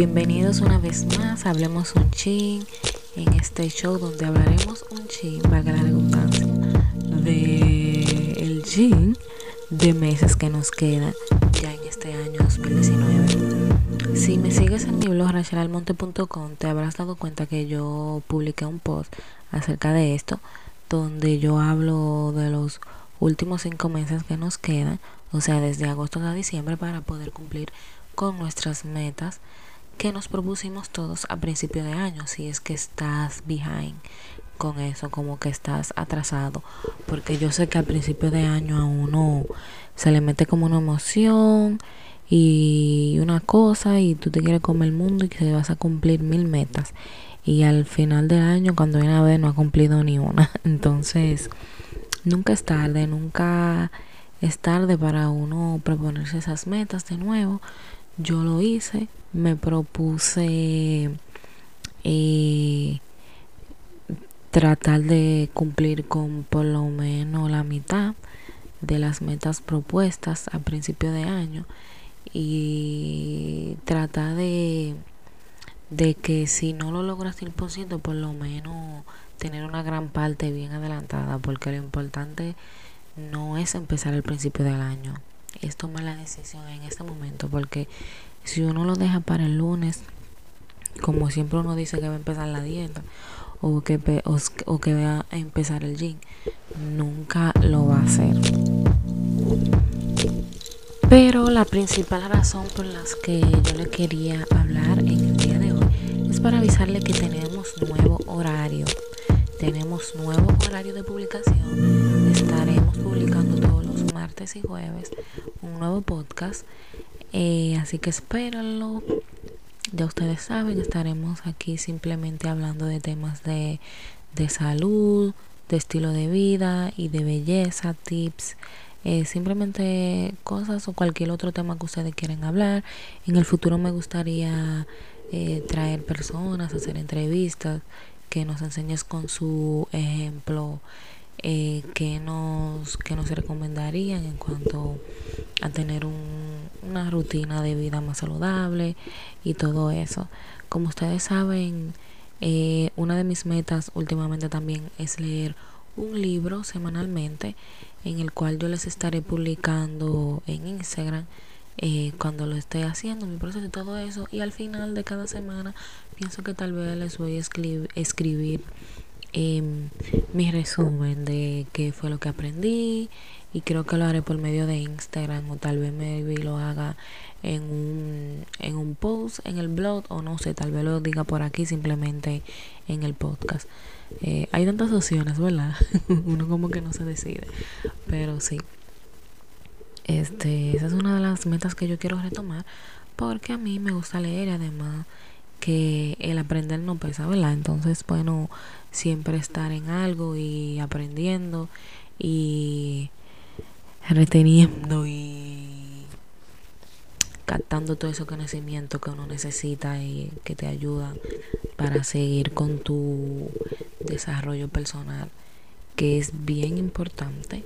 bienvenidos una vez más Hablemos un chin en este show donde hablaremos un chin, valga la redundancia, de el chin de meses que nos quedan ya en este año 2019. Si me sigues en mi blog rachelalmonte.com te habrás dado cuenta que yo publiqué un post acerca de esto donde yo hablo de los últimos cinco meses que nos quedan, o sea, desde agosto a diciembre para poder cumplir con nuestras metas que nos propusimos todos a principio de año, si es que estás behind con eso, como que estás atrasado, porque yo sé que al principio de año a uno se le mete como una emoción y una cosa y tú te quieres comer el mundo y que vas a cumplir mil metas. Y al final del año cuando viene a ver no ha cumplido ni una, entonces nunca es tarde, nunca es tarde para uno proponerse esas metas de nuevo. Yo lo hice, me propuse eh, tratar de cumplir con por lo menos la mitad de las metas propuestas a principio de año y tratar de, de que si no lo logras 100% por lo menos tener una gran parte bien adelantada porque lo importante no es empezar al principio del año es tomar la decisión en este momento porque si uno lo deja para el lunes, como siempre uno dice que va a empezar la dieta o que, o, que va a empezar el gym, nunca lo va a hacer. Pero la principal razón por la que yo le quería hablar en el día de hoy es para avisarle que tenemos nuevo horario. Tenemos nuevo horario de publicación. Estaremos publicando martes y jueves un nuevo podcast eh, así que espérenlo. Ya ustedes saben, estaremos aquí simplemente hablando de temas de, de salud, de estilo de vida y de belleza, tips, eh, simplemente cosas o cualquier otro tema que ustedes quieran hablar. En el futuro me gustaría eh, traer personas, hacer entrevistas, que nos enseñes con su ejemplo eh, que nos que nos recomendarían en cuanto a tener un, una rutina de vida más saludable y todo eso como ustedes saben eh, una de mis metas últimamente también es leer un libro semanalmente en el cual yo les estaré publicando en Instagram eh, cuando lo esté haciendo, mi proceso y todo eso. Y al final de cada semana pienso que tal vez les voy a escribir mi resumen de qué fue lo que aprendí y creo que lo haré por medio de Instagram o tal vez me lo haga en un, en un post en el blog o no sé, tal vez lo diga por aquí simplemente en el podcast. Eh, hay tantas opciones, ¿verdad? Uno como que no se decide, pero sí. Este, esa es una de las metas que yo quiero retomar porque a mí me gusta leer además que el aprender no pesa, ¿verdad? Entonces, bueno, siempre estar en algo y aprendiendo y reteniendo y captando todo ese conocimiento que uno necesita y que te ayuda para seguir con tu desarrollo personal, que es bien importante.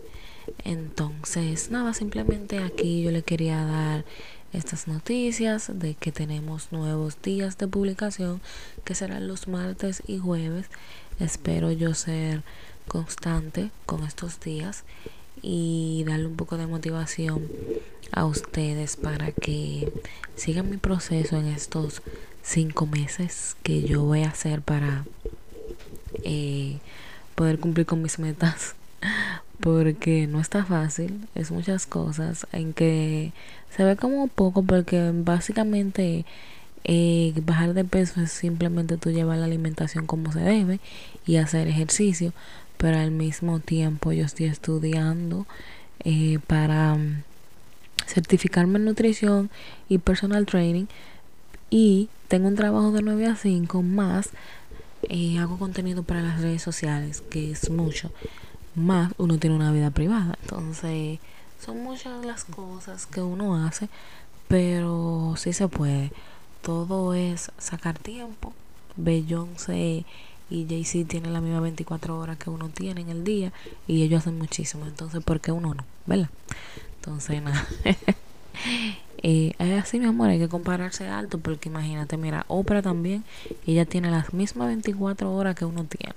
Entonces, nada, simplemente aquí yo le quería dar estas noticias de que tenemos nuevos días de publicación que serán los martes y jueves. Espero yo ser constante con estos días y darle un poco de motivación a ustedes para que sigan mi proceso en estos cinco meses que yo voy a hacer para eh, poder cumplir con mis metas porque no está fácil, es muchas cosas en que se ve como poco porque básicamente eh, bajar de peso es simplemente tú llevar la alimentación como se debe y hacer ejercicio, pero al mismo tiempo yo estoy estudiando eh, para mm, certificarme en nutrición y personal training y tengo un trabajo de 9 a 5 más eh, hago contenido para las redes sociales que es mucho más uno tiene una vida privada. Entonces, son muchas las cosas que uno hace, pero sí se puede. Todo es sacar tiempo. Beyoncé y Jay-Z tienen la misma 24 horas que uno tiene en el día y ellos hacen muchísimo. Entonces, ¿por qué uno no? ¿Verdad? Entonces, nada. Eh, es así, mi amor, hay que compararse alto porque imagínate, mira, Oprah también, ella tiene las mismas 24 horas que uno tiene.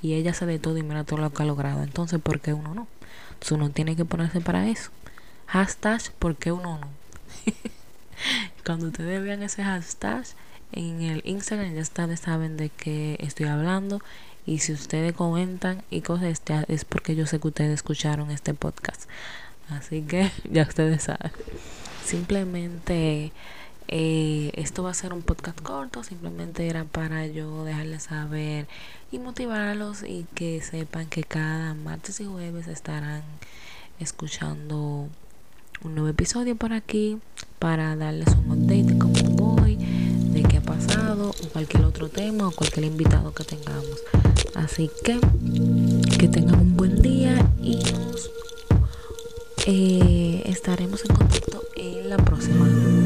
Y ella hace de todo y mira todo lo que ha logrado. Entonces, ¿por qué uno no? Entonces uno tiene que ponerse para eso. Hashtag, ¿por qué uno no? Cuando ustedes vean ese hashtag en el Instagram, ya ustedes saben de qué estoy hablando. Y si ustedes comentan y cosas, es porque yo sé que ustedes escucharon este podcast. Así que ya ustedes saben. Simplemente eh, esto va a ser un podcast corto. Simplemente era para yo dejarles saber y motivarlos y que sepan que cada martes y jueves estarán escuchando un nuevo episodio por aquí para darles un update de cómo voy, de qué ha pasado, o cualquier otro tema o cualquier invitado que tengamos. Así que que tengan un buen día y nos eh, estaremos en contacto en la próxima.